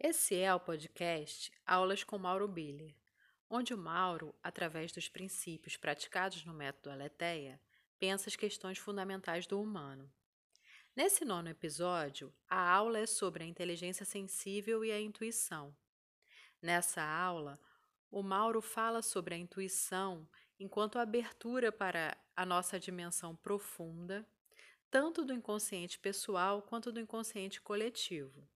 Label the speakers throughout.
Speaker 1: Esse é o podcast Aulas com Mauro Biller, onde o Mauro, através dos princípios praticados no método Aletheia, pensa as questões fundamentais do humano. Nesse nono episódio, a aula é sobre a inteligência sensível e a intuição. Nessa aula, o Mauro fala sobre a intuição enquanto abertura para a nossa dimensão profunda, tanto do inconsciente pessoal quanto do inconsciente coletivo.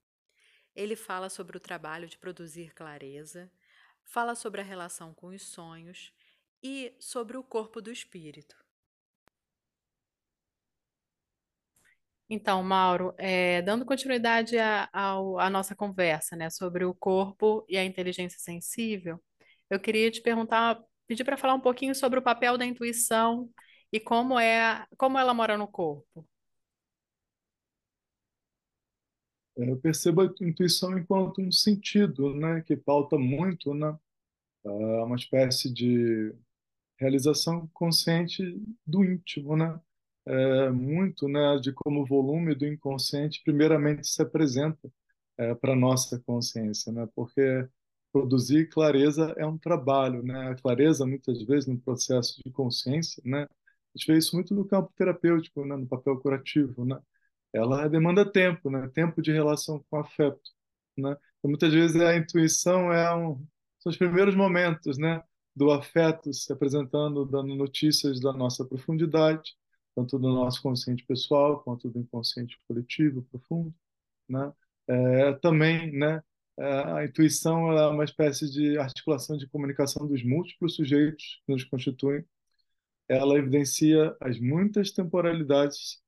Speaker 1: Ele fala sobre o trabalho de produzir clareza, fala sobre a relação com os sonhos e sobre o corpo do espírito. Então, Mauro, é, dando continuidade à, nossa conversa, né, sobre o corpo e a inteligência sensível, eu queria te perguntar, pedir para falar um pouquinho sobre o papel da intuição e como é, como ela mora no corpo.
Speaker 2: É, eu percebo a intuição enquanto um sentido, né, que pauta muito, né, uma espécie de realização consciente do íntimo, né, é, muito, né, de como o volume do inconsciente primeiramente se apresenta é, para nossa consciência, né, porque produzir clareza é um trabalho, né, a clareza muitas vezes no processo de consciência, né, a gente vê isso muito no campo terapêutico, né, no papel curativo, né, ela demanda tempo, né? Tempo de relação com afeto, né? Então, muitas vezes a intuição é um, são os primeiros momentos, né? Do afeto se apresentando, dando notícias da nossa profundidade, tanto do nosso consciente pessoal quanto do inconsciente coletivo profundo, né? É, também, né? É, a intuição é uma espécie de articulação de comunicação dos múltiplos sujeitos que nos constituem. Ela evidencia as muitas temporalidades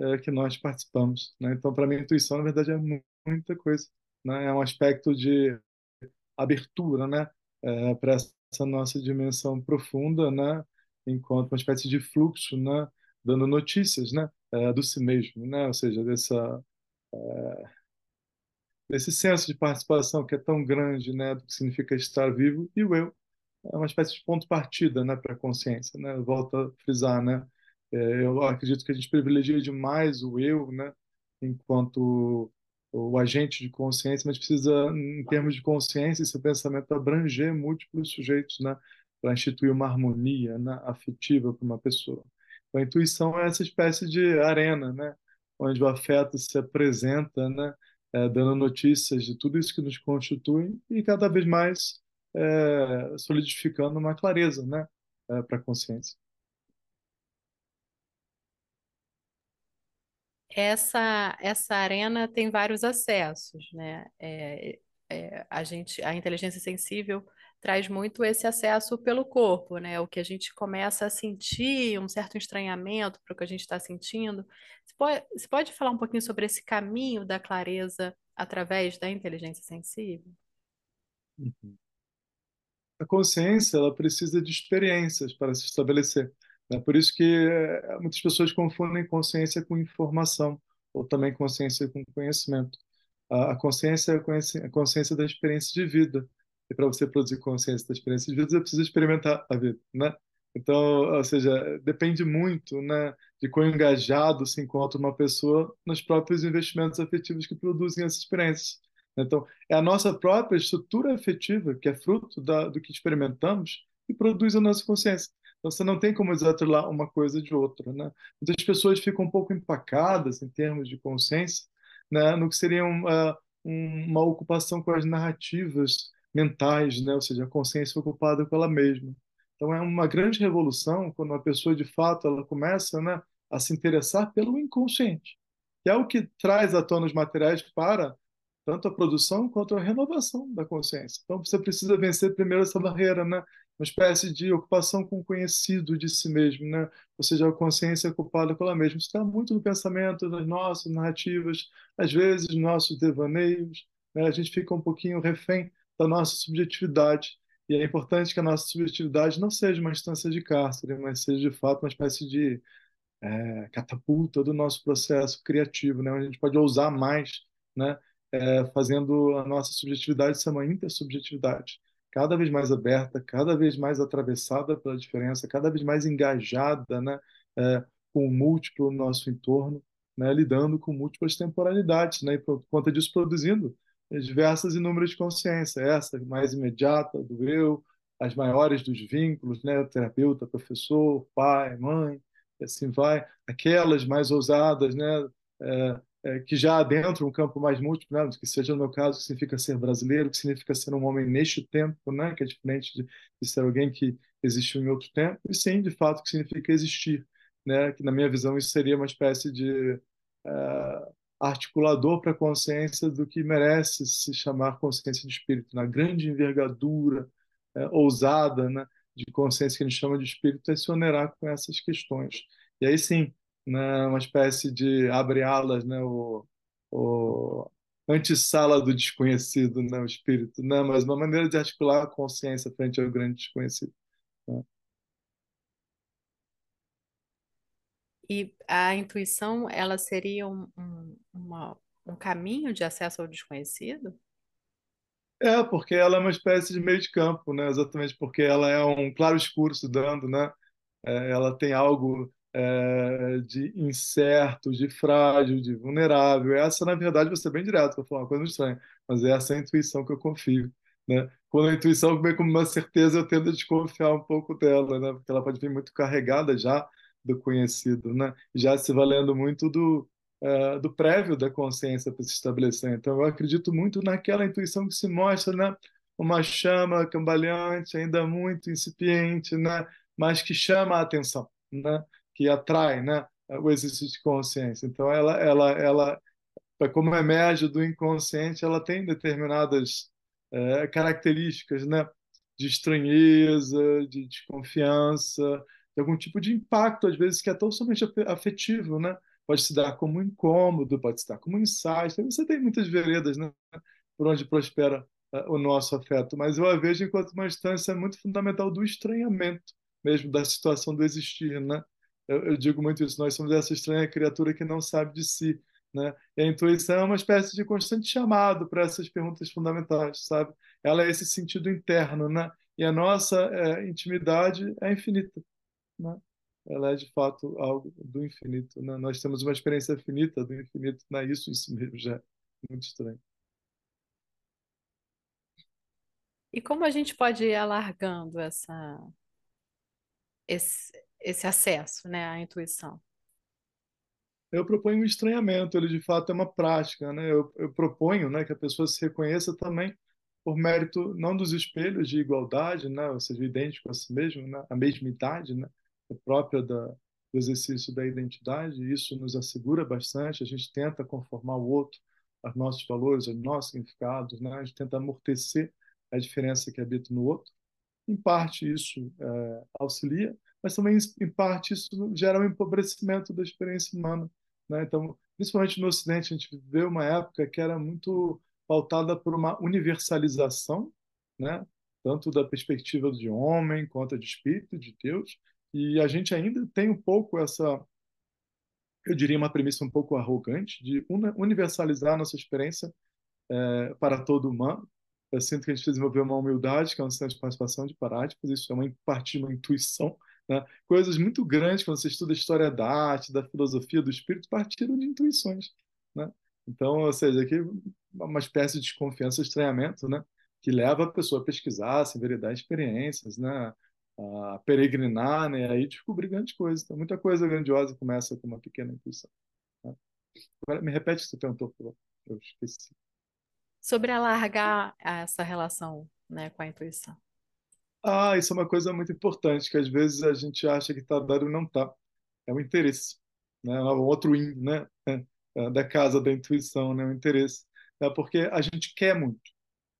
Speaker 2: é, que nós participamos. Né? Então, para mim, a intuição, na verdade, é muita coisa. Né? É um aspecto de abertura né? É, para essa nossa dimensão profunda, né? enquanto uma espécie de fluxo, né? dando notícias né? É, do si mesmo, né? ou seja, dessa, é, desse senso de participação que é tão grande né? do que significa estar vivo, e o eu é uma espécie de ponto de partida né? para a consciência. Né? Volto a frisar, né? É, eu acredito que a gente privilegia demais o eu, né, enquanto o agente de consciência, mas precisa, em termos de consciência, esse pensamento abranger múltiplos sujeitos, né, para instituir uma harmonia né, afetiva para uma pessoa. Então, a intuição é essa espécie de arena, né, onde o afeto se apresenta, né, é, dando notícias de tudo isso que nos constitui e cada vez mais é, solidificando uma clareza, né, é, para a consciência.
Speaker 1: Essa, essa arena tem vários acessos, né? É, é, a gente, a inteligência sensível traz muito esse acesso pelo corpo, né? O que a gente começa a sentir, um certo estranhamento para o que a gente está sentindo. Você pode, você pode falar um pouquinho sobre esse caminho da clareza através da inteligência sensível?
Speaker 2: Uhum. A consciência ela precisa de experiências para se estabelecer. É por isso que é, muitas pessoas confundem consciência com informação, ou também consciência com conhecimento. A, consciência é a consciência da experiência de vida. E para você produzir consciência da experiência de vida, você precisa experimentar a vida, né? Então, ou seja, depende muito, né, de quão engajado se encontra uma pessoa nos próprios investimentos afetivos que produzem essas experiências. Então, é a nossa própria estrutura afetiva, que é fruto da, do que experimentamos, que produz a nossa consciência. Então, você não tem como desatrelar uma coisa de outra, né? Muitas pessoas ficam um pouco empacadas em termos de consciência, né, no que seria uma, uma ocupação com as narrativas mentais, né? Ou seja, a consciência ocupada com ela mesma. Então, é uma grande revolução quando uma pessoa, de fato, ela começa, né, a se interessar pelo inconsciente, que é o que traz à tona os materiais para tanto a produção quanto a renovação da consciência. Então, você precisa vencer primeiro essa barreira, né? Uma espécie de ocupação com o conhecido de si mesmo, né? ou seja, a consciência ocupada com ela mesma. Isso está muito no pensamento, nas nossas narrativas, às vezes nos nossos devaneios. Né? A gente fica um pouquinho refém da nossa subjetividade. E é importante que a nossa subjetividade não seja uma instância de cárcere, mas seja de fato uma espécie de é, catapulta do nosso processo criativo, né? a gente pode ousar mais, né? É, fazendo a nossa subjetividade ser uma intersubjetividade cada vez mais aberta, cada vez mais atravessada pela diferença, cada vez mais engajada né, é, com o múltiplo no nosso entorno, né, lidando com múltiplas temporalidades, né, e por conta disso produzindo diversas inúmeras consciências, essa mais imediata do eu, as maiores dos vínculos, né? terapeuta, professor, pai, mãe, assim vai, aquelas mais ousadas, né? É, é, que já adentram um campo mais múltiplo, né? que seja no meu caso, que significa ser brasileiro, que significa ser um homem neste tempo, né? que é diferente de, de ser alguém que existiu em outro tempo, e sim, de fato, que significa existir, né? que na minha visão isso seria uma espécie de uh, articulador para a consciência do que merece se chamar consciência de espírito, na grande envergadura uh, ousada né, de consciência que a gente chama de espírito, é se onerar com essas questões. E aí sim, né, uma espécie de abre alas, né, o, o antessala do desconhecido, né, o espírito, né, mas uma maneira de articular a consciência frente ao grande desconhecido. Né.
Speaker 1: E a intuição, ela seria um, um, uma, um caminho de acesso ao desconhecido?
Speaker 2: É, porque ela é uma espécie de meio de campo, né? Exatamente porque ela é um claro escuro estudando, né? É, ela tem algo é, de incerto, de frágil, de vulnerável. Essa, na verdade, você é bem direto, vou falar uma coisa estranha, mas essa é a intuição que eu confio. Né? Quando a intuição vem como uma certeza, eu tendo a desconfiar um pouco dela, né? porque ela pode vir muito carregada já do conhecido, né? já se valendo muito do, é, do prévio da consciência para se estabelecer. Então, eu acredito muito naquela intuição que se mostra né? uma chama cambaleante, ainda muito incipiente, né? mas que chama a atenção. Né? Que atrai né, o exercício de consciência. Então, ela, ela, ela, como emerge do inconsciente, ela tem determinadas é, características né, de estranheza, de desconfiança, de algum tipo de impacto, às vezes, que é tão somente afetivo, né? Pode se dar como incômodo, pode se dar como insight. Você tem muitas veredas, né? Por onde prospera uh, o nosso afeto. Mas eu a vejo enquanto uma instância muito fundamental do estranhamento, mesmo da situação do existir, né? Eu, eu, digo muito isso, nós somos essa estranha criatura que não sabe de si, né? E a intuição é uma espécie de constante chamado para essas perguntas fundamentais, sabe? Ela é esse sentido interno, né? E a nossa é, intimidade é infinita, né? Ela é de fato algo do infinito, né? Nós temos uma experiência finita do infinito, né? Isso em si mesmo já é muito estranho.
Speaker 1: E como a gente pode ir alargando essa esse, esse acesso né, à intuição?
Speaker 2: Eu proponho um estranhamento, ele de fato é uma prática. Né? Eu, eu proponho né, que a pessoa se reconheça também por mérito não dos espelhos de igualdade, né, ou seja, idêntico a si mesmo, né, a mesma idade, né, é própria da, do exercício da identidade, isso nos assegura bastante, a gente tenta conformar o outro aos nossos valores, aos nossos significados, né, a gente tenta amortecer a diferença que habita no outro. Em parte isso é, auxilia, mas também, em parte, isso gera um empobrecimento da experiência humana. Né? Então, principalmente no Ocidente, a gente viveu uma época que era muito pautada por uma universalização, né? tanto da perspectiva de homem quanto de espírito, de Deus, e a gente ainda tem um pouco essa, eu diria, uma premissa um pouco arrogante de universalizar a nossa experiência é, para todo humano. Eu sinto que a gente desenvolveu uma humildade, que é um sistema de participação de parátipos, isso é uma parte de uma intuição né? Coisas muito grandes, quando você estuda a história da arte, da filosofia, do espírito, partiram de intuições. Né? Então, ou seja, aqui uma espécie de desconfiança, estranhamento, né? que leva a pessoa a pesquisar, a se veredar experiências, né? a peregrinar, né? aí descobrir grandes coisas. Então, muita coisa grandiosa começa com uma pequena intuição. Né? Agora, me repete o que você perguntou, Eu esqueci.
Speaker 1: Sobre alargar essa relação né, com a intuição.
Speaker 2: Ah, isso é uma coisa muito importante, que às vezes a gente acha que está dado e não está. É o interesse, né? É o outro in, né? É, da casa da intuição, né? O interesse. É porque a gente quer muito,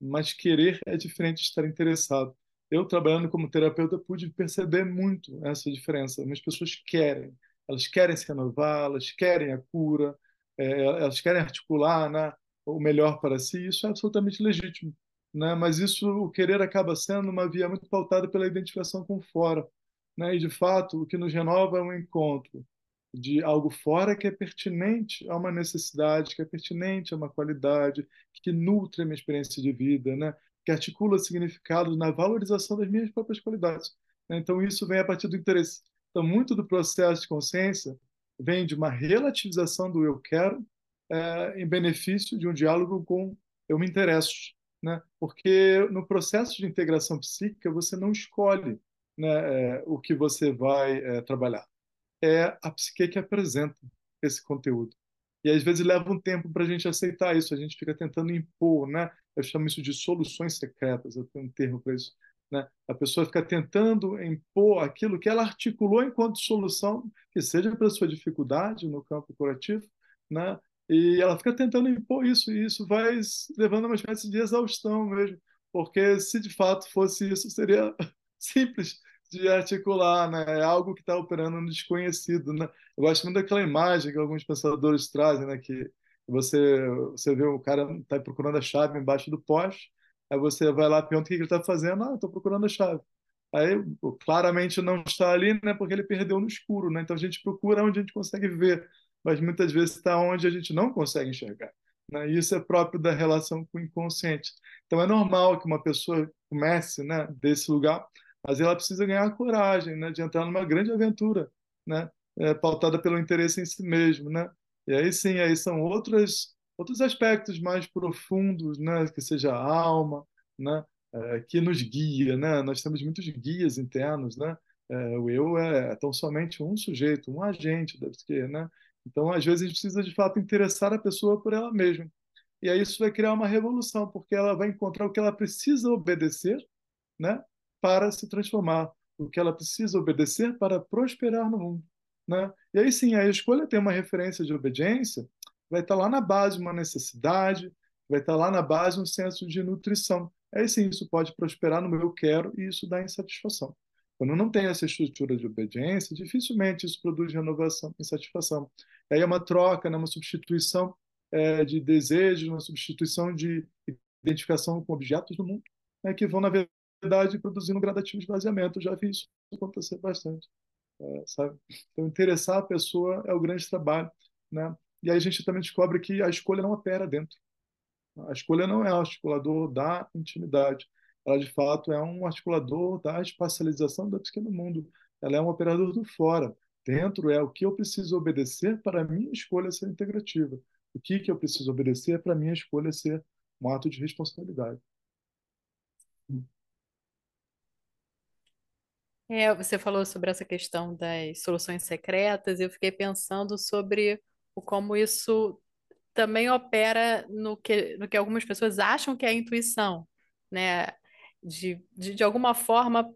Speaker 2: mas querer é diferente de estar interessado. Eu, trabalhando como terapeuta, pude perceber muito essa diferença. As pessoas querem, elas querem se renovar, elas querem a cura, é, elas querem articular né, o melhor para si. Isso é absolutamente legítimo né? Mas isso, o querer acaba sendo uma via muito pautada pela identificação com fora, né? E de fato, o que nos renova é um encontro de algo fora que é pertinente a uma necessidade, que é pertinente a uma qualidade, que nutre a minha experiência de vida, né? Que articula significado na valorização das minhas próprias qualidades. Né? Então isso vem a partir do interesse. Então muito do processo de consciência vem de uma relativização do eu quero é, em benefício de um diálogo com eu me interesso, né? Porque no processo de integração psíquica você não escolhe, né, é, o que você vai é, trabalhar. É a psique que apresenta esse conteúdo. E às vezes leva um tempo para a gente aceitar isso, a gente fica tentando impor, né? Eu chamo isso de soluções secretas, eu tenho um termo para isso. Né? A pessoa fica tentando impor aquilo que ela articulou enquanto solução, que seja para sua dificuldade no campo curativo, né? E ela fica tentando impor isso, e isso vai levando a uma espécie de exaustão mesmo, porque se de fato fosse isso, seria simples de articular, né? É algo que está operando no desconhecido, né? Eu gosto muito daquela imagem que alguns pensadores trazem, né? Que você você vê o cara está procurando a chave embaixo do poste, aí você vai lá pergunta o que ele está fazendo, ah, estou procurando a chave. Aí claramente não está ali, né? Porque ele perdeu no escuro, né? Então a gente procura onde a gente consegue ver, mas muitas vezes está onde a gente não consegue enxergar. Né? Isso é próprio da relação com o inconsciente. Então é normal que uma pessoa comece, né? Desse lugar mas ela precisa ganhar coragem, né, de entrar numa grande aventura, né, é, pautada pelo interesse em si mesmo, né. E aí sim, aí são outros aspectos mais profundos, né, que seja a alma, né, é, que nos guia, né. Nós temos muitos guias internos, né. É, o eu é tão somente um sujeito, um agente da psique, né. Então, às vezes, a gente precisa de fato interessar a pessoa por ela mesma. E aí isso vai criar uma revolução, porque ela vai encontrar o que ela precisa obedecer, né? para se transformar, o que ela precisa obedecer para prosperar no mundo. Né? E aí sim, a escolha tem uma referência de obediência, vai estar lá na base uma necessidade, vai estar lá na base um senso de nutrição. Aí sim, isso pode prosperar no meu eu quero e isso dá insatisfação. Quando não tem essa estrutura de obediência, dificilmente isso produz renovação, insatisfação. Aí é uma troca, né, uma substituição é, de desejos, uma substituição de identificação com objetos do mundo, né, que vão, na verdade, produzindo gradativos de esvaziamento. já vi isso acontecer bastante, é, sabe? Então, interessar a pessoa é o grande trabalho, né? E aí a gente também descobre que a escolha não opera dentro. A escolha não é articulador da intimidade. Ela, de fato, é um articulador da espacialização da psique no mundo. Ela é um operador do fora. Dentro é o que eu preciso obedecer para a minha escolha ser integrativa. O que, que eu preciso obedecer para a minha escolha ser um ato de responsabilidade.
Speaker 1: É, você falou sobre essa questão das soluções secretas, e eu fiquei pensando sobre o como isso também opera no que, no que algumas pessoas acham que é a intuição, né? De, de, de alguma forma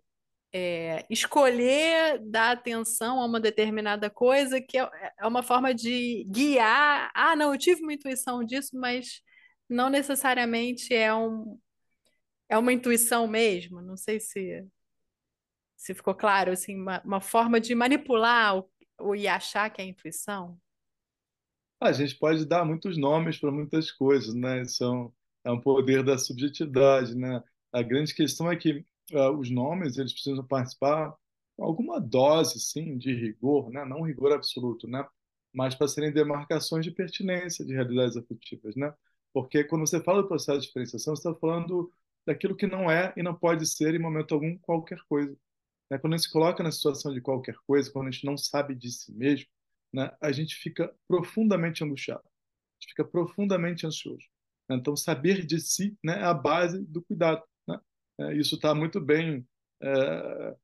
Speaker 1: é, escolher dar atenção a uma determinada coisa que é, é uma forma de guiar. Ah, não, eu tive uma intuição disso, mas não necessariamente é um, é uma intuição mesmo. Não sei se se ficou claro, assim, uma, uma forma de manipular o, o, e achar que é intuição?
Speaker 2: A gente pode dar muitos nomes para muitas coisas, né? São é um poder da subjetividade, né? A grande questão é que uh, os nomes eles precisam participar alguma dose, sim, de rigor, né? Não rigor absoluto, né? Mas para serem demarcações de pertinência de realidades afetivas, né? Porque quando você fala do processo de diferenciação, você está falando daquilo que não é e não pode ser em momento algum qualquer coisa. Né? Quando a gente se coloca na situação de qualquer coisa, quando a gente não sabe de si mesmo, né, a gente fica profundamente angustiado, a gente fica profundamente ansioso. Né? Então, saber de si né, é a base do cuidado. É, isso está muito bem é,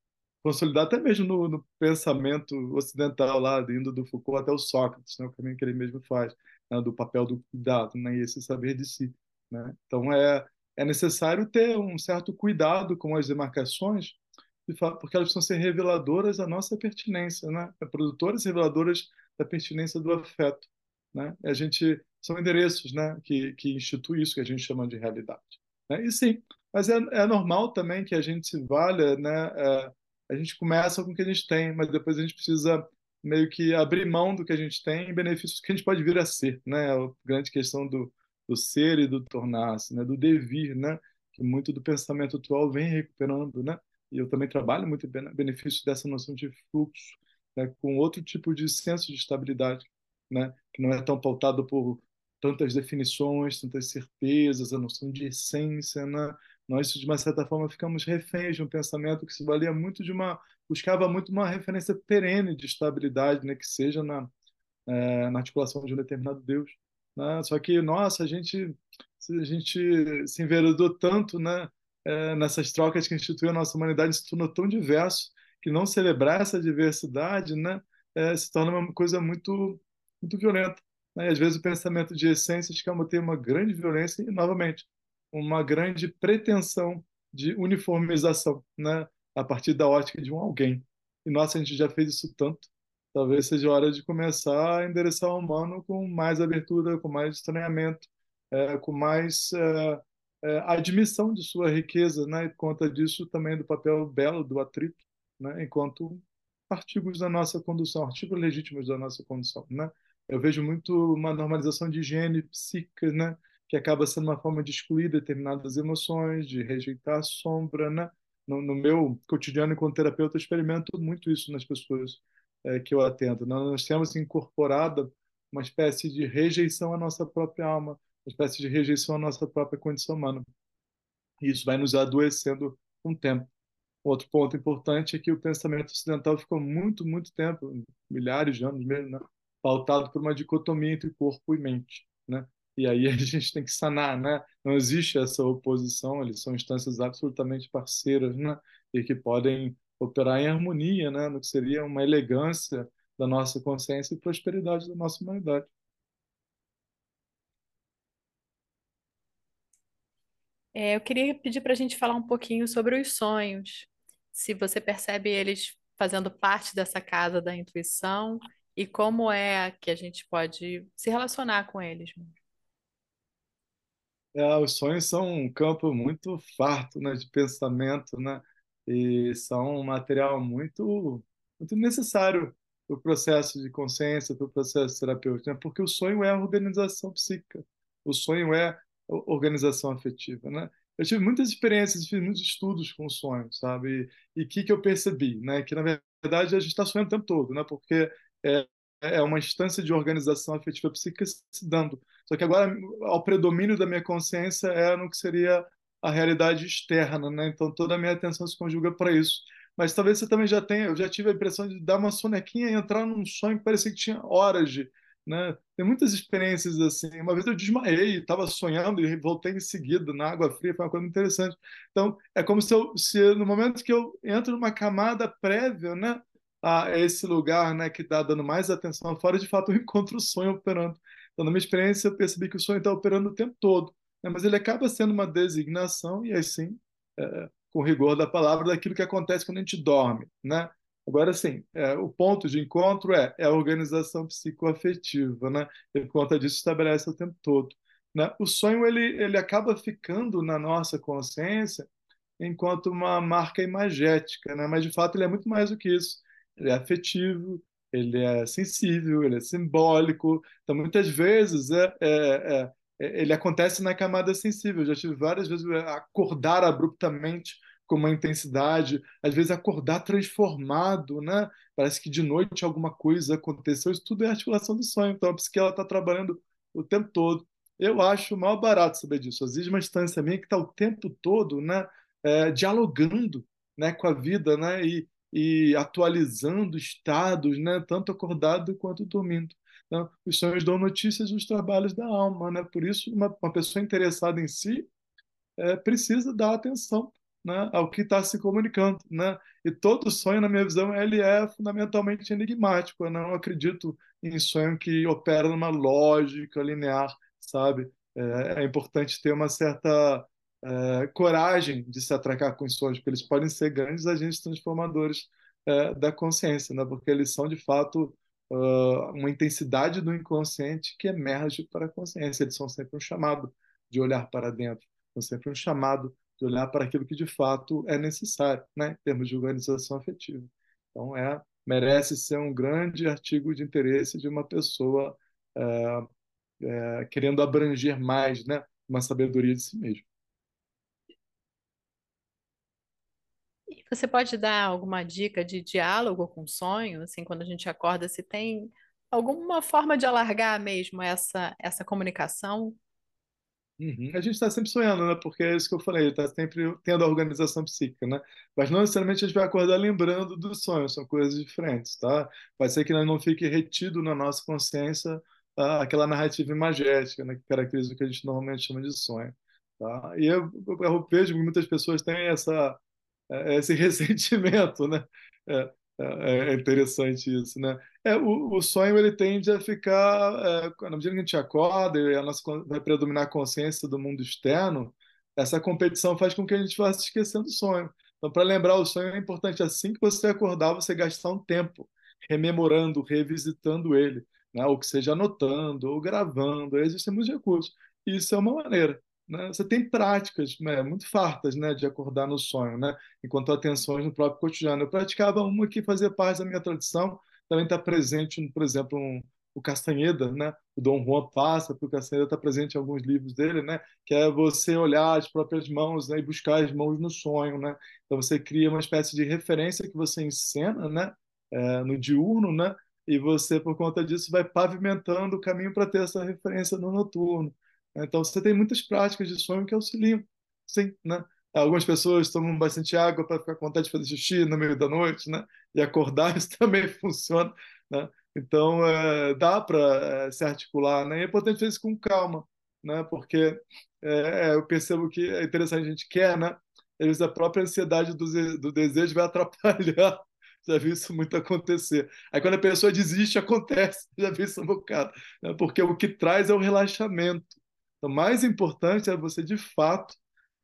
Speaker 2: consolidado até mesmo no, no, pensamento ocidental, lá indo do Foucault até o Sócrates, né, o caminho que ele mesmo faz, né, do papel do cuidado né, e esse saber de si. Né? Então, é, é necessário ter um certo cuidado com as demarcações, porque elas precisam ser reveladoras da nossa pertinência, né? É produtoras reveladoras da pertinência do afeto, né? A gente são endereços, né? Que que institui isso que a gente chama de realidade, né? E sim, mas é, é normal também que a gente se valha, né? É, a gente começa com o que a gente tem, mas depois a gente precisa meio que abrir mão do que a gente tem em benefício do que a gente pode vir a ser, né? A grande questão do, do ser e do tornar-se, né? Do devir, né? Que muito do pensamento atual vem recuperando, né? e eu também trabalho muito em benefício dessa noção de fluxo, né, com outro tipo de senso de estabilidade, né, que não é tão pautado por tantas definições, tantas certezas, a noção de essência, né? Nós, de uma certa forma, ficamos reféns de um pensamento que se valia muito de uma, buscava muito uma referência perene de estabilidade, né, que seja na, é, na articulação de um determinado Deus. Né? Só que, nossa, a gente a gente se enveredou tanto, né, é, nessas trocas que instituiu a nossa humanidade, se tornou tão diverso que não celebrar essa diversidade, né, é, se torna uma coisa muito, muito violenta. Né? E às vezes o pensamento de essências que tem uma grande violência e, novamente, uma grande pretensão de uniformização, né, a partir da ótica de um alguém. E nossa, a gente já fez isso tanto. Talvez seja hora de começar a endereçar o humano com mais abertura, com mais estranhamento, é, com mais é, é, admissão de sua riqueza, né? E por conta disso também do papel belo do atrito, né? Enquanto artigos da nossa condução, artigos legítimos da nossa condução, né? Eu vejo muito uma normalização de higiene psíquica, né? Que acaba sendo uma forma de excluir determinadas emoções, de rejeitar a sombra, né? No, no meu cotidiano enquanto terapeuta, eu experimento muito isso nas pessoas é, que eu atendo. Nós temos incorporada uma espécie de rejeição à nossa própria alma, uma espécie de rejeição à nossa própria condição humana. E isso vai nos adoecendo com o tempo. Outro ponto importante é que o pensamento ocidental ficou muito, muito tempo, milhares de anos mesmo, né? pautado por uma dicotomia entre corpo e mente. Né? E aí a gente tem que sanar, né? Não existe essa oposição, eles são instâncias absolutamente parceiras, né? E que podem operar em harmonia, né? No que seria uma elegância da nossa consciência e prosperidade da nossa humanidade.
Speaker 1: É, eu queria pedir para a gente falar um pouquinho sobre os sonhos. Se você percebe eles fazendo parte dessa casa da intuição e como é que a gente pode se relacionar com eles.
Speaker 2: É, os sonhos são um campo muito farto, né, de pensamento, né, e são um material muito, muito necessário para o processo de consciência, para o processo terapêutico, né, porque o sonho é a organização psíquica, o sonho é a organização afetiva, né. Eu tive muitas experiências, fiz muitos estudos com sonhos, sabe, e o que que eu percebi, né, que na verdade a gente está sonhando o tempo todo, né, porque é, é uma instância de organização afetiva psíquica se dando. Só que agora, o predomínio da minha consciência é no que seria a realidade externa, né? Então toda a minha atenção se conjuga para isso. Mas talvez você também já tenha, eu já tive a impressão de dar uma sonequinha e entrar num sonho que parecia que tinha horas de, né? Tem muitas experiências assim. Uma vez eu desmaiei, estava sonhando e voltei em seguida na água fria, foi uma coisa interessante. Então, é como se, eu, se no momento que eu entro numa camada prévia, né? A esse lugar né, que está dando mais atenção fora, de fato eu encontro o sonho operando. Então, na minha experiência, eu percebi que o sonho está operando o tempo todo, né, mas ele acaba sendo uma designação, e assim, é, com rigor da palavra, daquilo que acontece quando a gente dorme. Né? Agora, sim, é, o ponto de encontro é, é a organização psicoafetiva, né? e por conta disso estabelece o tempo todo. Né? O sonho ele, ele acaba ficando na nossa consciência enquanto uma marca imagética, né? mas de fato ele é muito mais do que isso ele é afetivo, ele é sensível, ele é simbólico. Então, muitas vezes, é, é, é, é ele acontece na camada sensível. Eu já tive várias vezes acordar abruptamente com uma intensidade, às vezes acordar transformado, né? Parece que de noite alguma coisa aconteceu. Isso tudo é articulação do sonho. Então, a psique está trabalhando o tempo todo. Eu acho mal barato saber disso. Existe uma instância minha que está o tempo todo, né? É, dialogando né, com a vida, né? E, e atualizando estados, né, tanto acordado quanto dormindo. Então, os sonhos dão notícias dos trabalhos da alma, né? Por isso, uma, uma pessoa interessada em si é, precisa dar atenção né, ao que está se comunicando, né? E todo sonho, na minha visão, ele é fundamentalmente enigmático. Eu não acredito em sonho que opera numa lógica linear, sabe? É, é importante ter uma certa é, coragem de se atracar com os sonhos, porque eles podem ser grandes agentes transformadores é, da consciência, né? porque eles são, de fato, uh, uma intensidade do inconsciente que emerge para a consciência. Eles são sempre um chamado de olhar para dentro, são sempre um chamado de olhar para aquilo que, de fato, é necessário, né? em termos de organização afetiva. Então, é, merece ser um grande artigo de interesse de uma pessoa é, querendo abranger mais né? uma sabedoria de si mesmo.
Speaker 1: Você pode dar alguma dica de diálogo com sonho, assim, quando a gente acorda, se tem alguma forma de alargar mesmo essa, essa comunicação?
Speaker 2: Uhum. A gente está sempre sonhando, né? Porque é isso que eu falei, está sempre tendo a organização psíquica, né? Mas não necessariamente a gente vai acordar lembrando dos sonhos, são coisas diferentes, tá? Pode ser que não fique retido na nossa consciência tá? aquela narrativa imagética, né, que caracteriza o que a gente normalmente chama de sonho. Tá? E eu, eu vejo que muitas pessoas têm essa, esse ressentimento, né? É, é, é interessante isso, né? É, o, o, sonho ele tende a ficar, é, na medida que a gente acorda e a nossa vai predominar a consciência do mundo externo, essa competição faz com que a gente vá se esquecendo do sonho. Então, para lembrar o sonho é importante assim que você acordar, você gastar um tempo rememorando, revisitando ele, né? ou que seja anotando ou gravando. Existem muitos recursos. Isso é uma maneira. Né? Você tem práticas né, muito fartas né, de acordar no sonho, né? enquanto atenções no próprio cotidiano. Eu praticava uma que fazia parte da minha tradição, também está presente, por exemplo, um, o Castanheda, né? O Dom Juan passa, porque o Castanheda está presente em alguns livros dele, né? Que é você olhar as próprias mãos né? e buscar as mãos no sonho, né? Então você cria uma espécie de referência que você encena, né? É, no diurno, né? E você, por conta disso, vai pavimentando o caminho para ter essa referência no noturno. Então você tem muitas práticas de sonho que auxiliam, sim, né? Algumas pessoas tomam bastante água para ficar com vontade de fazer xixi no meio da noite, né? E acordar, isso também funciona, né? Então, é, dá para é, se articular, né? E é importante fazer isso com calma, né? Porque é, é, eu percebo que é interessante, a gente quer, né? Às vezes a própria ansiedade do, do desejo vai atrapalhar. Já vi isso muito acontecer. Aí quando a pessoa desiste, acontece. Já vi isso um bocado. Né? Porque o que traz é o relaxamento. Então, mais importante é você, de fato,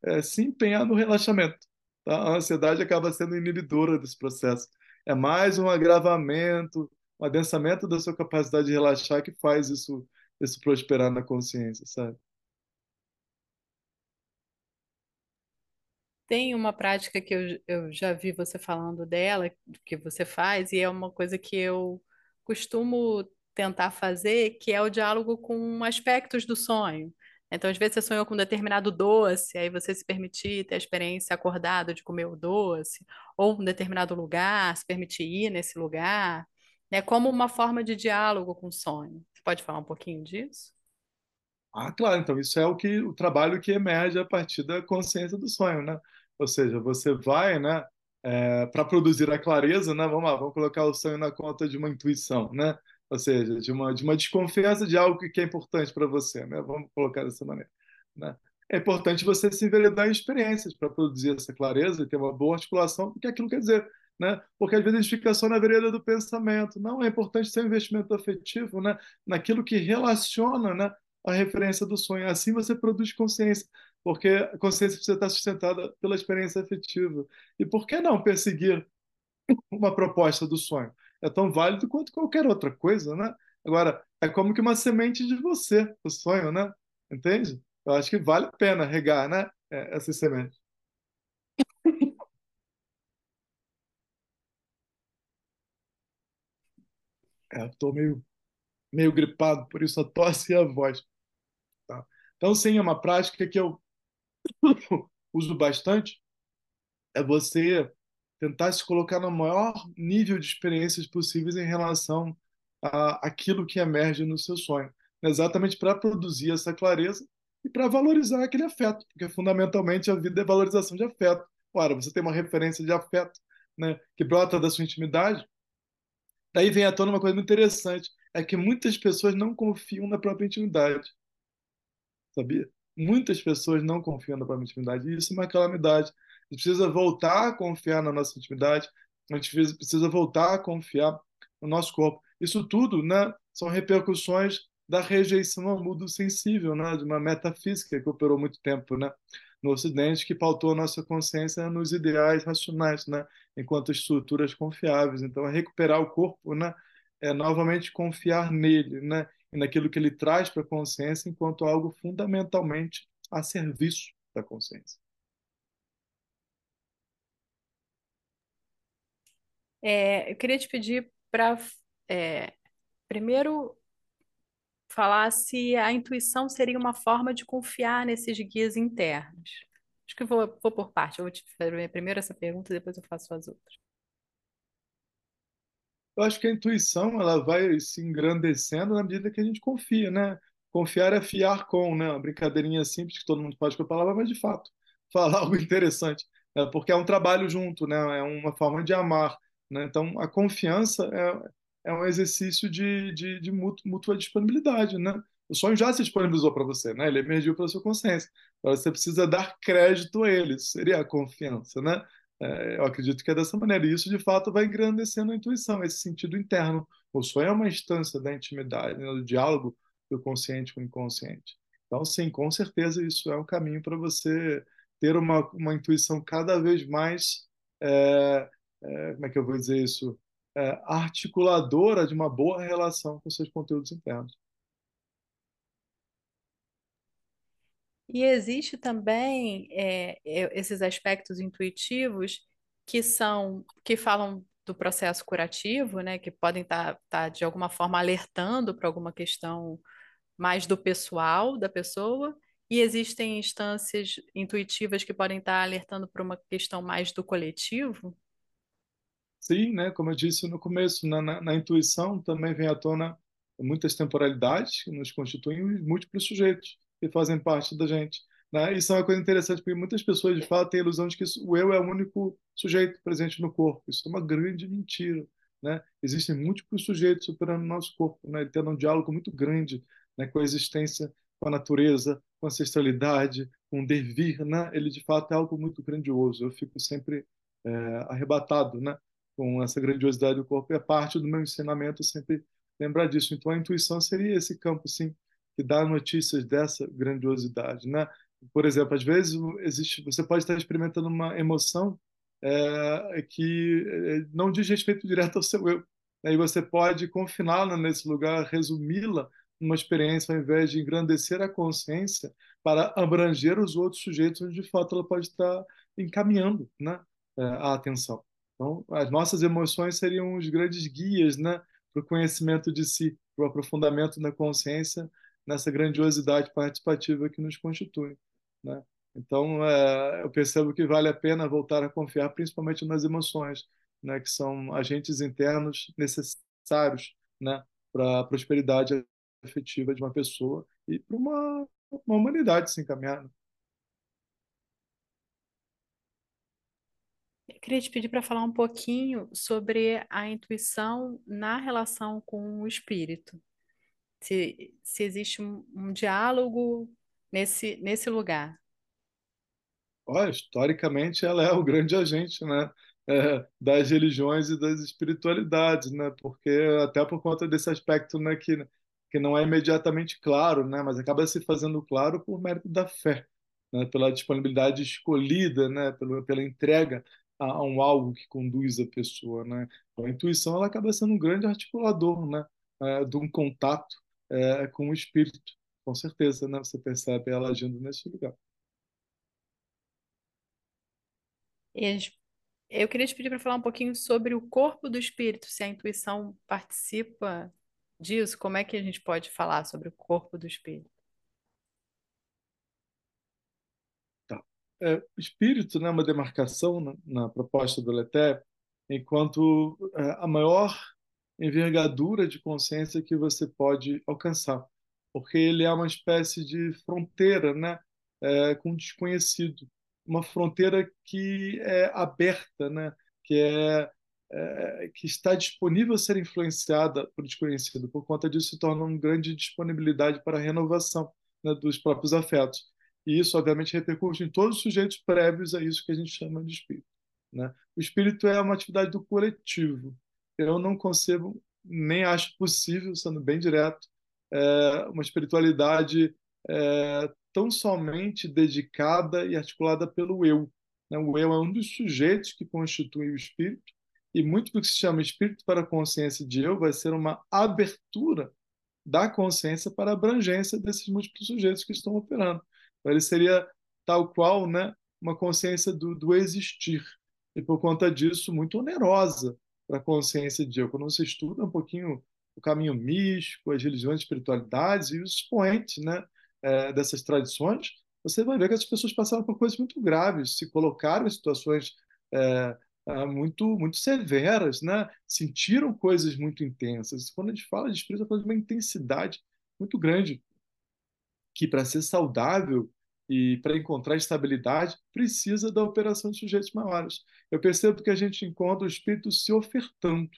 Speaker 2: é, se empenhar no relaxamento. Tá? A ansiedade acaba sendo inibidora desse processo. É mais um agravamento um adensamento da sua capacidade de relaxar que faz isso, isso prosperar na consciência, sabe?
Speaker 1: Tem uma prática que eu, eu já vi você falando dela, que você faz, e é uma coisa que eu costumo tentar fazer, que é o diálogo com aspectos do sonho. Então, às vezes você sonhou com um determinado doce, aí você se permitir ter a experiência acordada de comer o doce, ou um determinado lugar, se permitir ir nesse lugar né, como uma forma de diálogo com o sonho. Você pode falar um pouquinho disso?
Speaker 2: Ah, claro, então isso é o que o trabalho que emerge a partir da consciência do sonho, né? Ou seja, você vai, né, é, para produzir a clareza, né? Vamos lá, vamos colocar o sonho na conta de uma intuição, né? Ou seja, de uma de uma desconfiança de algo que é importante para você, né? Vamos colocar dessa maneira, né? É importante você se enveredar em experiências para produzir essa clareza e ter uma boa articulação do que aquilo quer dizer né? Porque às vezes a gente fica só na vereda do pensamento. Não, é importante ter um investimento afetivo, né? Naquilo que relaciona, né? A referência do sonho. Assim você produz consciência, porque a consciência precisa estar sustentada pela experiência afetiva. E por que não perseguir uma proposta do sonho? É tão válido quanto qualquer outra coisa, né? Agora, é como que uma semente de você, o sonho, né? Entende? Eu acho que vale a pena regar, né? É, essa semente. É, estou meio, meio gripado, por isso a tosse e a voz. Tá? Então, sim, é uma prática que eu uso bastante. É você tentar se colocar no maior nível de experiências possíveis em relação a aquilo que emerge no seu sonho. Exatamente para produzir essa clareza e para valorizar aquele afeto, porque fundamentalmente a vida é valorização de afeto. Ora, você tem uma referência de afeto né, que brota da sua intimidade, Daí vem à tona uma coisa muito interessante, é que muitas pessoas não confiam na própria intimidade. Sabia? Muitas pessoas não confiam na própria intimidade, e isso é uma calamidade. A gente precisa voltar a confiar na nossa intimidade, a gente precisa voltar a confiar no nosso corpo. Isso tudo, né, são repercussões da rejeição ao mundo sensível, né, de uma metafísica que operou muito tempo, né, no Ocidente, que pautou a nossa consciência nos ideais racionais, né, enquanto estruturas confiáveis. Então, é recuperar o corpo, né, é novamente confiar nele, né, e naquilo que ele traz para a consciência enquanto algo fundamentalmente a serviço da consciência.
Speaker 1: É, eu queria te pedir para, é, primeiro, falar se a intuição seria uma forma de confiar nesses guias internos. Acho que vou, vou por parte. Eu vou te fazer primeiro essa pergunta, depois eu faço as outras.
Speaker 2: Eu acho que a intuição ela vai se engrandecendo na medida que a gente confia, né? Confiar é fiar com, né? Uma brincadeirinha simples que todo mundo pode com a palavra, mas de fato falar algo interessante, né? porque é um trabalho junto, né? É uma forma de amar, né? Então a confiança é, é um exercício de, de, de mútua disponibilidade, né? O sonho já se disponibilizou para você, né? Ele emergiu pela sua consciência. Agora você precisa dar crédito a ele. Isso seria a confiança, né? É, eu acredito que é dessa maneira. E isso, de fato, vai engrandecendo a intuição, esse sentido interno. O sonho é uma instância da intimidade, né? do diálogo do consciente com o inconsciente. Então, sim, com certeza isso é um caminho para você ter uma, uma intuição cada vez mais, é, é, como é que eu vou dizer isso, é, articuladora de uma boa relação com seus conteúdos internos.
Speaker 1: E existe também é, esses aspectos intuitivos que são que falam do processo curativo, né, que podem estar tá, tá, de alguma forma alertando para alguma questão mais do pessoal da pessoa, e existem instâncias intuitivas que podem estar tá alertando para uma questão mais do coletivo.
Speaker 2: Sim, né, como eu disse no começo, na, na, na intuição também vem à tona muitas temporalidades que nos constituem múltiplos sujeitos que fazem parte da gente. Né? Isso é uma coisa interessante, porque muitas pessoas, de fato, têm a ilusão de que o eu é o único sujeito presente no corpo. Isso é uma grande mentira. Né? Existem múltiplos sujeitos operando no nosso corpo, né? tendo um diálogo muito grande né? com a existência, com a natureza, com a ancestralidade, com o devir. Né? Ele, de fato, é algo muito grandioso. Eu fico sempre é, arrebatado né? Com essa grandiosidade do corpo. A parte do meu ensinamento sempre lembrar disso. Então, a intuição seria esse campo, sim, que dá notícias dessa grandiosidade, né? Por exemplo, às vezes existe, você pode estar experimentando uma emoção é, que é, não diz respeito direto ao seu eu. Né? E você pode confiná-la nesse lugar, resumi-la numa experiência, ao invés de engrandecer a consciência para abranger os outros sujeitos onde de fato ela pode estar encaminhando né, é, a atenção. Então, as nossas emoções seriam os grandes guias né, para o conhecimento de si, para o aprofundamento da consciência nessa grandiosidade participativa que nos constitui. Né? Então, é, eu percebo que vale a pena voltar a confiar, principalmente nas emoções, né, que são agentes internos necessários né, para a prosperidade afetiva de uma pessoa e para uma, uma humanidade se encaminhar. Né?
Speaker 1: Eu queria te pedir para falar um pouquinho sobre a intuição na relação com o espírito se, se existe um, um diálogo nesse, nesse lugar.
Speaker 2: Olha, historicamente ela é o grande agente, né? É, das religiões e das espiritualidades, né? Porque até por conta desse aspecto, né, que que não é imediatamente claro, né? Mas acaba se fazendo claro por mérito da fé, né? Pela disponibilidade escolhida, né? Pela, pela entrega a, um algo que conduz a pessoa, né? A intuição ela acaba sendo um grande articulador, né? É, de um contato é, com o espírito. Com certeza, né? Você percebe ela agindo nesse lugar.
Speaker 1: Eu queria te pedir para falar um pouquinho sobre o corpo do espírito, se a intuição participa disso, como é que a gente pode falar sobre o corpo do espírito?
Speaker 2: Tá. É, espírito, né, uma demarcação na, na proposta do Leté, enquanto é, a maior envergadura de consciência que você pode alcançar, porque ele é uma espécie de fronteira, né, é, com o desconhecido, uma fronteira que é aberta, né, que é, é, que está disponível a ser influenciada por desconhecido. Por conta disso, se torna uma grande disponibilidade para a renovação né, dos próprios afetos. E isso, obviamente, repercute em todos os sujeitos prévios a isso que a gente chama de espírito. Né? O espírito é uma atividade do coletivo eu não concebo, nem acho possível, sendo bem direto, é, uma espiritualidade é, tão somente dedicada e articulada pelo eu. Né? O eu é um dos sujeitos que constitui o espírito, e muito do que se chama espírito para a consciência de eu vai ser uma abertura da consciência para a abrangência desses múltiplos sujeitos que estão operando. Então, ele seria tal qual né, uma consciência do, do existir, e por conta disso, muito onerosa para a consciência de eu. Quando você estuda um pouquinho o caminho místico, as religiões, espiritualidades e os expoentes né, é, dessas tradições, você vai ver que as pessoas passaram por coisas muito graves, se colocaram em situações é, é, muito muito severas, né? sentiram coisas muito intensas. Quando a gente fala de espírito, de uma intensidade muito grande, que para ser saudável e para encontrar estabilidade precisa da operação de sujeitos maiores. Eu percebo que a gente encontra o espírito se ofertando,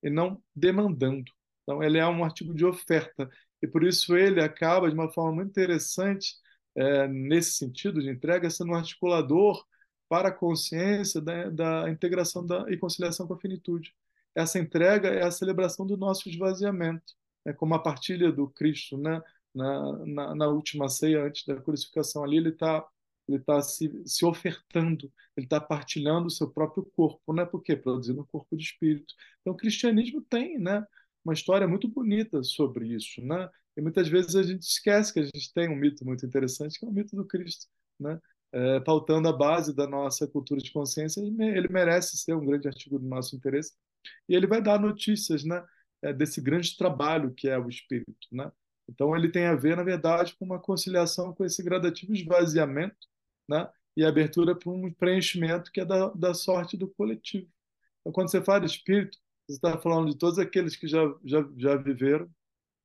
Speaker 2: e não demandando. Então, ele é um artigo de oferta e por isso ele acaba de uma forma muito interessante é, nesse sentido de entrega sendo um articulador para a consciência da, da integração da, e conciliação com a finitude. Essa entrega é a celebração do nosso esvaziamento, é como a partilha do Cristo, né? Na, na, na última ceia antes da crucificação ali ele está ele está se, se ofertando, ele está partilhando o seu próprio corpo, né? Por quê? Produzindo um corpo de espírito. Então, o cristianismo tem, né? Uma história muito bonita sobre isso, né? E muitas vezes a gente esquece que a gente tem um mito muito interessante, que é o mito do Cristo, né? É, pautando a base da nossa cultura de consciência, ele merece ser um grande artigo do nosso interesse. E ele vai dar notícias, né? É, desse grande trabalho que é o espírito, né? Então, ele tem a ver, na verdade, com uma conciliação com esse gradativo esvaziamento né? e abertura para um preenchimento que é da, da sorte do coletivo. Então, quando você fala espírito, você está falando de todos aqueles que já, já, já viveram,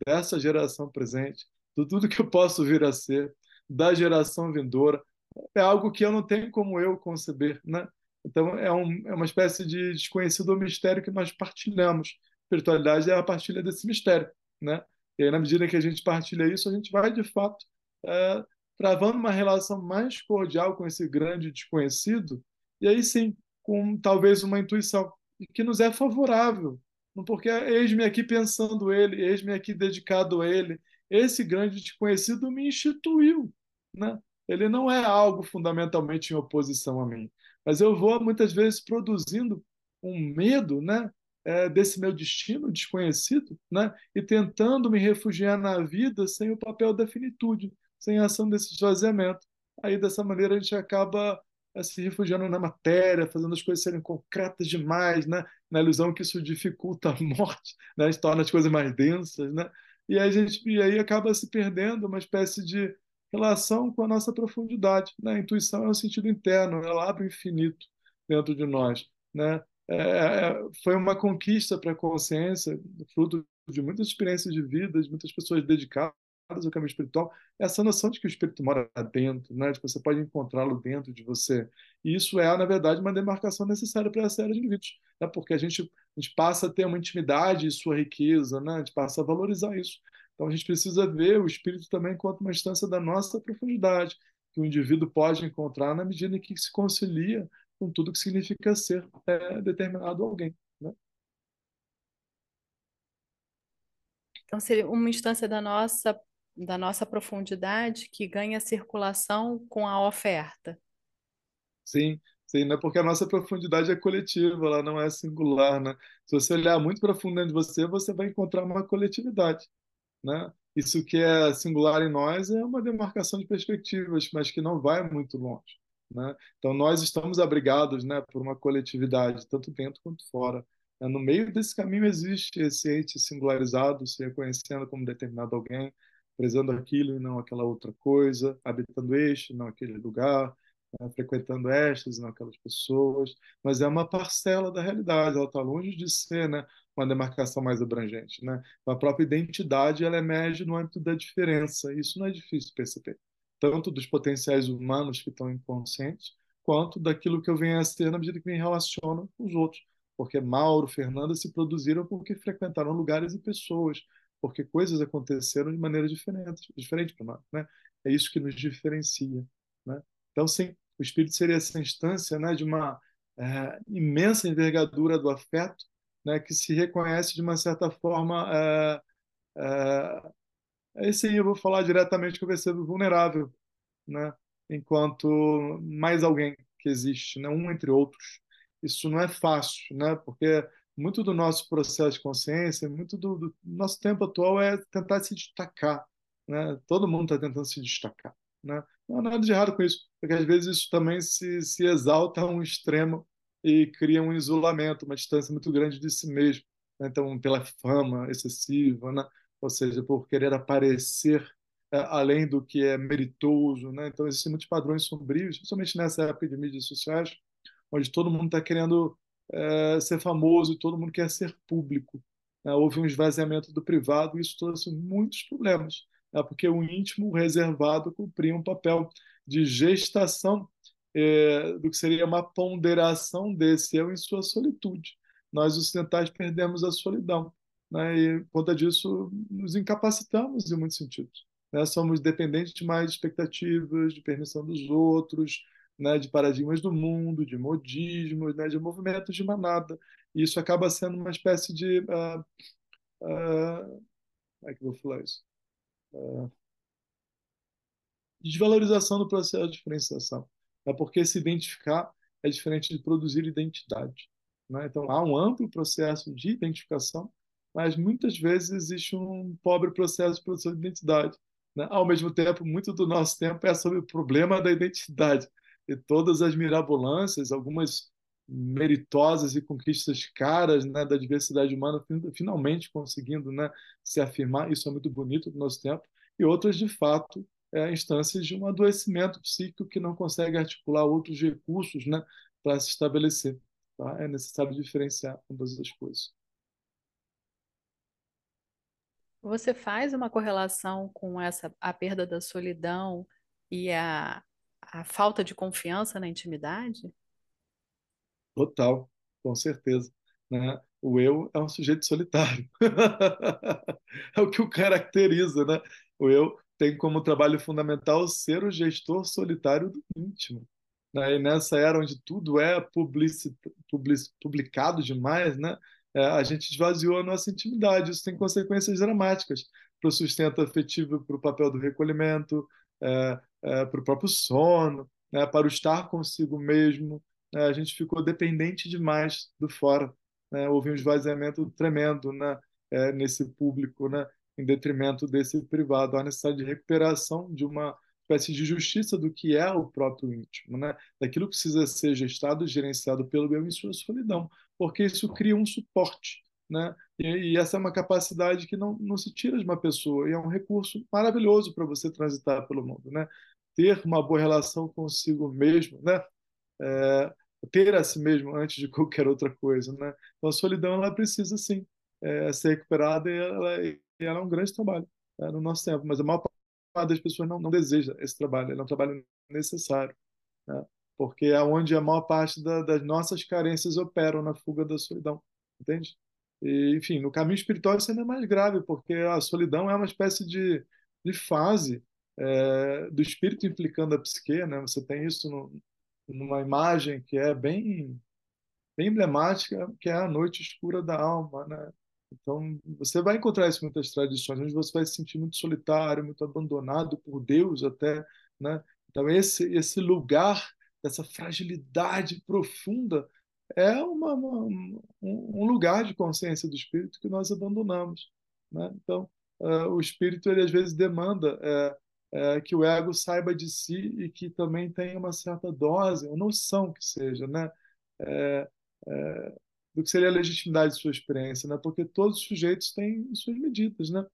Speaker 2: dessa geração presente, de tudo que eu posso vir a ser, da geração vindoura. É algo que eu não tenho como eu conceber. Né? Então, é, um, é uma espécie de desconhecido mistério que nós partilhamos. Espiritualidade é a partilha desse mistério. Né? E aí, na medida que a gente partilha isso, a gente vai, de fato, é, travando uma relação mais cordial com esse grande desconhecido, e aí sim, com talvez uma intuição que nos é favorável, porque eis-me aqui pensando ele, eis-me aqui dedicado a ele. Esse grande desconhecido me instituiu, né? Ele não é algo fundamentalmente em oposição a mim, mas eu vou muitas vezes produzindo um medo, né? É, desse meu destino desconhecido, né? E tentando me refugiar na vida sem o papel da finitude, sem a ação desse esvaziamento. Aí, dessa maneira, a gente acaba eh, se refugiando na matéria, fazendo as coisas serem concretas demais, né? na ilusão que isso dificulta a morte, né? torna as coisas mais densas. Né? E, a gente, e aí acaba se perdendo uma espécie de relação com a nossa profundidade. Né? A intuição é um sentido interno, ela abre o infinito dentro de nós. Né? É, foi uma conquista para a consciência, fruto de muitas experiências de vida, de muitas pessoas dedicadas ao caminho espiritual, essa noção de que o espírito mora dentro, né? de que você pode encontrá-lo dentro de você. E isso é, na verdade, uma demarcação necessária para essa era de indivíduos, né? porque a gente, a gente passa a ter uma intimidade e sua riqueza, né? a gente passa a valorizar isso. Então a gente precisa ver o espírito também enquanto uma instância da nossa profundidade, que o indivíduo pode encontrar na medida em que se concilia com tudo que significa ser é, determinado alguém. Né?
Speaker 1: Então, seria uma instância da nossa da nossa profundidade que ganha circulação com a oferta.
Speaker 2: Sim, sim, né? Porque a nossa profundidade é coletiva, ela não é singular, né? Se você olhar muito profundo dentro de você, você vai encontrar uma coletividade, né? Isso que é singular em nós é uma demarcação de perspectivas, mas que não vai muito longe, né? Então nós estamos abrigados, né, por uma coletividade, tanto dentro quanto fora. No meio desse caminho existe esse ente singularizado, se reconhecendo como determinado alguém, prezando aquilo e não aquela outra coisa, habitando este, não aquele lugar, né, frequentando estas e não aquelas pessoas, mas é uma parcela da realidade, ela está longe de ser né, uma demarcação mais abrangente. Né? A própria identidade ela emerge no âmbito da diferença, isso não é difícil perceber, tanto dos potenciais humanos que estão inconscientes, quanto daquilo que eu venho a ser na medida que me relaciono com os outros. Porque Mauro, Fernanda se produziram porque frequentaram lugares e pessoas, porque coisas aconteceram de maneira diferente, diferente para nós, né? É isso que nos diferencia, né? Então, sim, o espírito seria essa instância, né, de uma é, imensa envergadura do afeto, né, que se reconhece de uma certa forma é, é, esse aí eu vou falar diretamente que eu percebo vulnerável, né? Enquanto mais alguém que existe, né? Um entre outros. Isso não é fácil, né? Porque muito do nosso processo de consciência, muito do, do nosso tempo atual é tentar se destacar, né? Todo mundo está tentando se destacar, né? Não há nada de errado com isso, porque às vezes isso também se, se exalta a um extremo e cria um isolamento, uma distância muito grande de si mesmo. Né? Então, pela fama excessiva, né? Ou seja, por querer aparecer é, além do que é meritoso, né? Então existem muitos padrões sombrios, principalmente nessa época de mídias sociais, onde todo mundo está querendo é, ser famoso, todo mundo quer ser público. É, houve um esvaziamento do privado e isso trouxe muitos problemas, né, porque o íntimo, reservado, cumpria um papel de gestação é, do que seria uma ponderação desse eu em sua solitude. nós ocidentais perdemos a solidão. Né? E, por conta disso, nos incapacitamos em muitos sentidos. Né? Somos dependentes de mais expectativas, de permissão dos outros, né? de paradigmas do mundo, de modismos, né? de movimentos de manada. E isso acaba sendo uma espécie de. Uh, uh, como é que eu vou falar isso? Uh, desvalorização do processo de diferenciação. É porque se identificar é diferente de produzir identidade. Né? Então, há um amplo processo de identificação, mas muitas vezes existe um pobre processo de produção de identidade. Né? Ao mesmo tempo, muito do nosso tempo é sobre o problema da identidade. E todas as mirabolâncias, algumas meritosas e conquistas caras né, da diversidade humana, finalmente conseguindo né, se afirmar, isso é muito bonito no nosso tempo, e outras, de fato, é, instâncias de um adoecimento psíquico que não consegue articular outros recursos né, para se estabelecer. Tá? É necessário diferenciar ambas as coisas.
Speaker 1: Você faz uma correlação com essa a perda da solidão e a, a falta de confiança na intimidade?
Speaker 2: Total, com certeza. Né? O eu é um sujeito solitário. é o que o caracteriza, né? O eu tem como trabalho fundamental ser o gestor solitário do íntimo. Né? E nessa era onde tudo é publicado demais, né? É, a gente esvaziou a nossa intimidade. Isso tem consequências dramáticas para o sustento afetivo, para o papel do recolhimento, é, é, para o próprio sono, né? para o estar consigo mesmo. Né? A gente ficou dependente demais do fora. Né? Houve um esvaziamento tremendo né? É, nesse público, né? em detrimento desse privado. Há necessidade de recuperação de uma espécie de justiça do que é o próprio íntimo, né? daquilo que precisa ser gestado gerenciado pelo eu em sua solidão, porque isso cria um suporte. Né? E, e, essa é uma capacidade que não, não se tira de uma pessoa, e é um recurso maravilhoso para você transitar pelo mundo. Né? Ter uma boa relação consigo mesmo, né? É, ter a si mesmo antes de qualquer outra coisa. Né? Então, a solidão ela precisa, sim, é, ser recuperada e ela, ela é um grande trabalho né, no nosso tempo, mas a maior parte das pessoas não, não deseja esse trabalho, ele é um trabalho necessário, né, porque é onde a maior parte da, das nossas carências operam na fuga da solidão, entende? E, enfim, no caminho espiritual isso ainda é mais grave, porque a solidão é uma espécie de, de fase é, do espírito implicando a psique, né? Você tem isso no, numa imagem que é bem bem emblemática, que é a noite escura da alma, né? Então, você vai encontrar isso em muitas tradições, onde você vai se sentir muito solitário, muito abandonado por Deus até, né? Então, esse, esse lugar dessa fragilidade profunda é uma, uma, um lugar de consciência do espírito que nós abandonamos, né? Então, uh, o espírito, ele às vezes demanda uh, uh, que o ego saiba de si e que também tenha uma certa dose, uma noção que seja, né? do que seria a legitimidade de sua experiência, né? Porque todos os sujeitos têm suas medidas, né?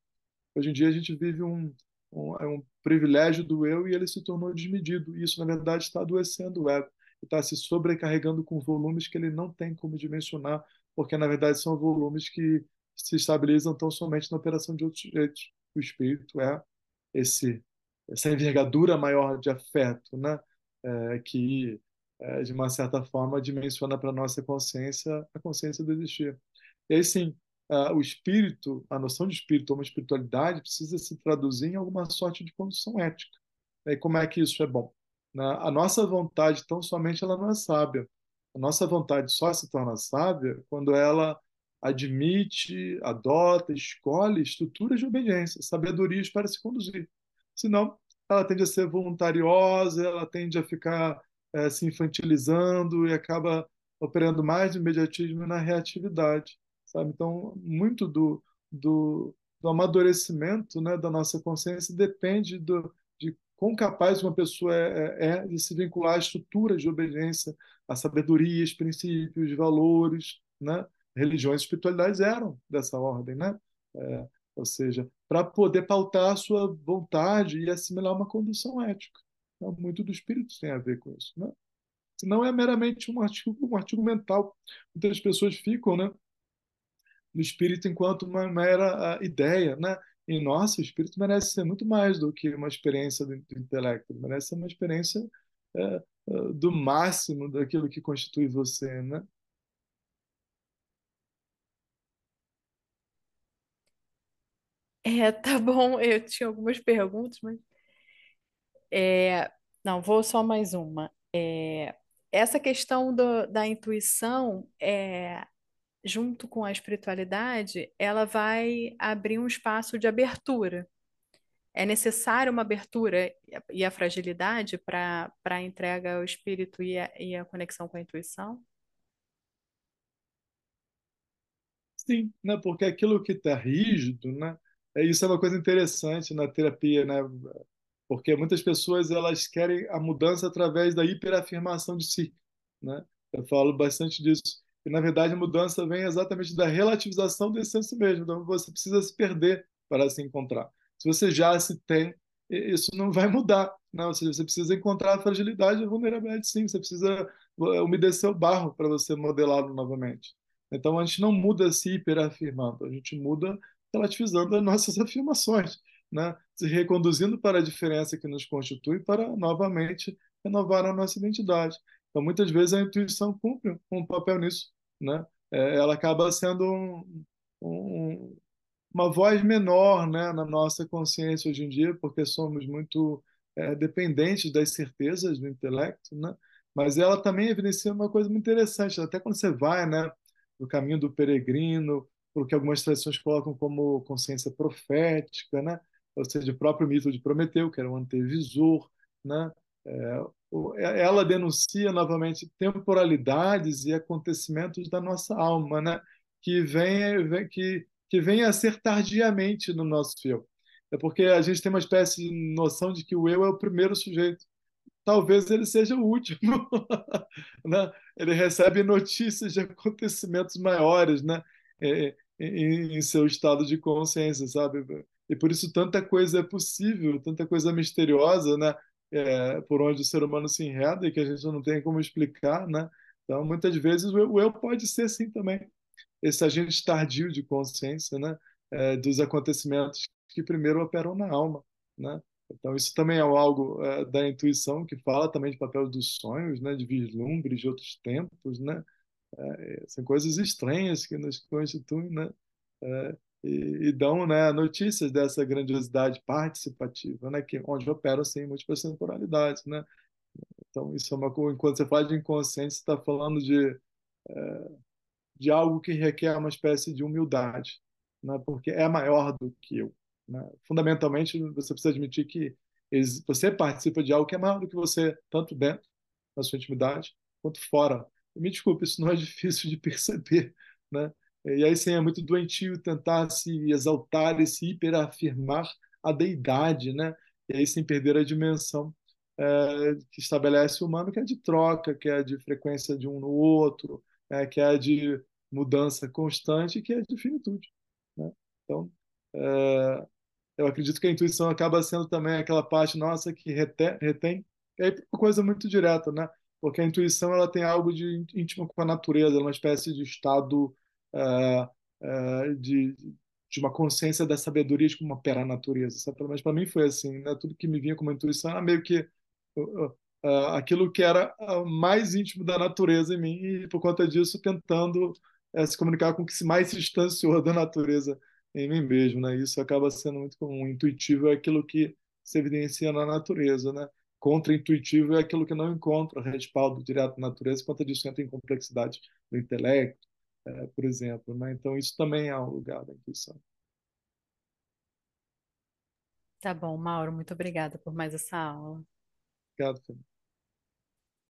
Speaker 2: Hoje em dia a gente vive um, um, é um privilégio do eu e ele se tornou desmedido. E isso, na verdade, está adoecendo o ego. Está se sobrecarregando com volumes que ele não tem como dimensionar, porque, na verdade, são volumes que se estabilizam tão somente na operação de outros sujeitos. O espírito é esse essa envergadura maior de afeto, né? É, que é, de uma certa forma, dimensiona para nossa consciência a consciência do existir. E aí, sim, uh, o espírito, a noção de espírito ou uma espiritualidade precisa se traduzir em alguma sorte de condição ética. E como é que isso é bom? Na, a nossa vontade, tão somente, ela não é sábia. A nossa vontade só se torna sábia quando ela admite, adota, escolhe estruturas de obediência, sabedorias para se conduzir. Senão, ela tende a ser voluntariosa, ela tende a ficar é, se infantilizando e acaba operando mais no imediatismo e na reatividade, sabe? Então, muito do, do, do amadurecimento né, da nossa consciência depende do, de quão capaz uma pessoa é, é, é de se vincular a estruturas de obediência, a sabedorias, princípios, valores, né? Religiões e espiritualidades eram dessa ordem, né? É, ou seja, para poder pautar a sua vontade e assimilar uma condução ética. Então, muito do espírito tem a ver com isso. Né? É meramente um artigo, um artigo mental. Muitas pessoas ficam né, no espírito enquanto uma mera ah, ideia, né? E nossa, o espírito merece ser muito mais do que uma experiência do, intelecto, merece ser uma experiência é, é, do máximo daquilo que constitui você, né?
Speaker 1: É, tá bom, eu tinha algumas perguntas, mas. É, não, vou só mais uma. É, essa questão do, da intuição, é, junto com a espiritualidade, ela vai abrir um espaço de abertura. É necessária uma abertura e a fragilidade para a entrega ao espírito e a, e a conexão com a intuição?
Speaker 2: Sim, né? Porque aquilo que está rígido, né? É, isso é uma coisa interessante na terapia, né? Porque muitas pessoas elas querem a mudança através da hiperafirmação de si, né? Eu falo bastante disso. E na verdade a mudança vem exatamente da relativização do senso mesmo. Então você precisa se perder para se encontrar. Se você já se tem, isso não vai mudar, né? Ou seja, você precisa encontrar a fragilidade e a vulnerabilidade, sim. Você precisa umedecer o barro para você modelá-lo novamente. Então a gente não muda se hiperafirmando, a gente muda relativizando as nossas afirmações, né? Se reconduzindo para a diferença que nos constitui para novamente renovar a nossa identidade. Então muitas vezes a intuição cumpre um papel nisso, né? É, Ela acaba sendo um, um, uma voz menor, né, na nossa consciência hoje em dia, porque somos muito é, dependentes das certezas do intelecto, né? Mas ela também evidencia uma coisa muito interessante, até quando você vai, né, no caminho do peregrino, porque algumas tradições colocam como consciência profética, né? Ou seja, o próprio mito de Prometeu, que era um antevisor, né? É, é, ela denuncia novamente temporalidades e acontecimentos da nossa alma, né? Que vem, que que vem a ser tardiamente no nosso eu. É porque a gente tem uma espécie de noção de que o eu é o primeiro sujeito. Talvez ele seja o último. né? Ele recebe notícias de acontecimentos maiores né? É, em, em seu estado de consciência, sabe? E por isso tanta coisa é possível, tanta coisa misteriosa, né? É, por onde o ser humano se enreda e que a gente não tem como explicar, né? Então, muitas vezes o eu, o eu pode ser assim também esse agente tardio de consciência, né, é, dos acontecimentos que primeiro operam na alma, né? Então isso também é algo é, da intuição que fala também de papel dos sonhos, né, de vislumbres de outros tempos, né? É, são coisas estranhas que nos constituem, né? É, e, e, dão, né, notícias dessa grandiosidade participativa, né, que onde operam sim múltiplas temporalidades, né? Então isso é uma coisa. Quando você fala de inconsciente, você está falando de de algo que requer uma espécie de humildade, né? porque é maior do que eu. Né? Fundamentalmente, você precisa admitir que você participa de algo que é maior do que você, tanto dentro da sua intimidade, quanto fora. E me desculpe, isso não é difícil de perceber. Né? E aí sim é muito doentio tentar se exaltar e se hiperafirmar a deidade, né? e aí sem perder a dimensão é, que estabelece o humano, que é de troca, que é de frequência de um no outro, é, que é de mudança constante, que é de finitude. Né? Então, é, eu acredito que a intuição acaba sendo também aquela parte nossa que retém, retém é coisa muito direta, né? Porque a intuição ela tem algo de íntimo com a natureza, é uma espécie de estado é, é, de, de uma consciência da sabedoria de como opera a natureza. Sabe? Pelo menos para mim foi assim, né? Tudo que me vinha como intuição era meio que uh, uh, aquilo que era uh, mais íntimo da natureza em mim e por conta disso tentando é, se comunicar com o que mais se distanciou da natureza em mim mesmo, né? Isso acaba sendo muito comum. Intuitivo é aquilo que se evidencia na natureza, né? Contra-intuitivo é aquilo que não encontra respaldo direto na natureza, quanto disso entra em complexidade do intelecto, é, por exemplo, né? Então isso também é um lugar da intuição.
Speaker 1: Tá bom, Mauro, muito obrigada por mais essa aula.
Speaker 2: Obrigado, Felipe.